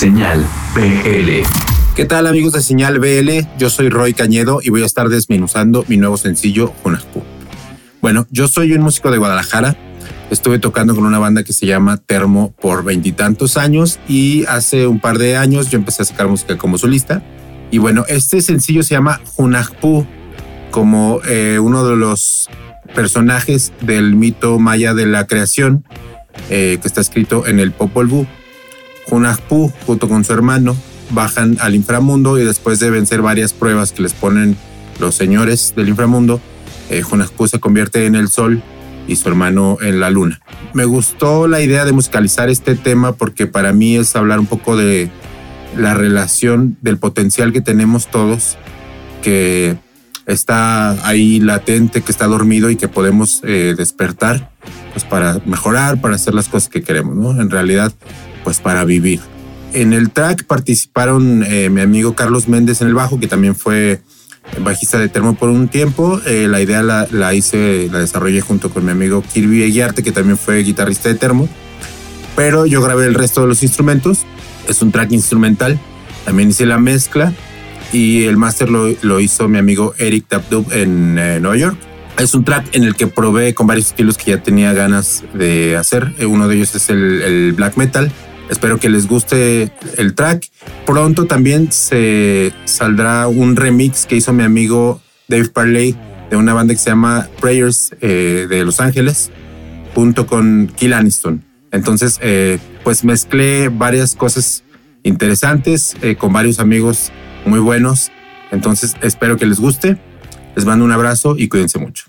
Señal BL. ¿Qué tal amigos de Señal BL? Yo soy Roy Cañedo y voy a estar desmenuzando mi nuevo sencillo, Junaspu. Bueno, yo soy un músico de Guadalajara. Estuve tocando con una banda que se llama Termo por veintitantos años y hace un par de años yo empecé a sacar música como solista. Y bueno, este sencillo se llama Junajpu, como eh, uno de los personajes del mito maya de la creación eh, que está escrito en el Popol Vuh. Hunahpu, junto con su hermano, bajan al inframundo y después de vencer varias pruebas que les ponen los señores del inframundo, eh, se convierte en el sol y su hermano en la luna. Me gustó la idea de musicalizar este tema porque para mí es hablar un poco de la relación, del potencial que tenemos todos, que está ahí latente, que está dormido y que podemos eh, despertar pues para mejorar, para hacer las cosas que queremos, ¿no? En realidad, pues para vivir. En el track participaron eh, mi amigo Carlos Méndez en el bajo, que también fue bajista de Termo por un tiempo. Eh, la idea la, la, hice, la desarrollé junto con mi amigo Kirby Eguiarte, que también fue guitarrista de Termo. Pero yo grabé el resto de los instrumentos. Es un track instrumental. También hice la mezcla y el máster lo, lo, hizo mi amigo Eric Tapdub en eh, Nueva York. Es un track en el que probé con varios estilos que ya tenía ganas de hacer. Uno de ellos es el, el black metal Espero que les guste el track. Pronto también se saldrá un remix que hizo mi amigo Dave Parley de una banda que se llama Prayers eh, de Los Ángeles, junto con Kill Aniston. Entonces, eh, pues mezclé varias cosas interesantes eh, con varios amigos muy buenos. Entonces, espero que les guste. Les mando un abrazo y cuídense mucho.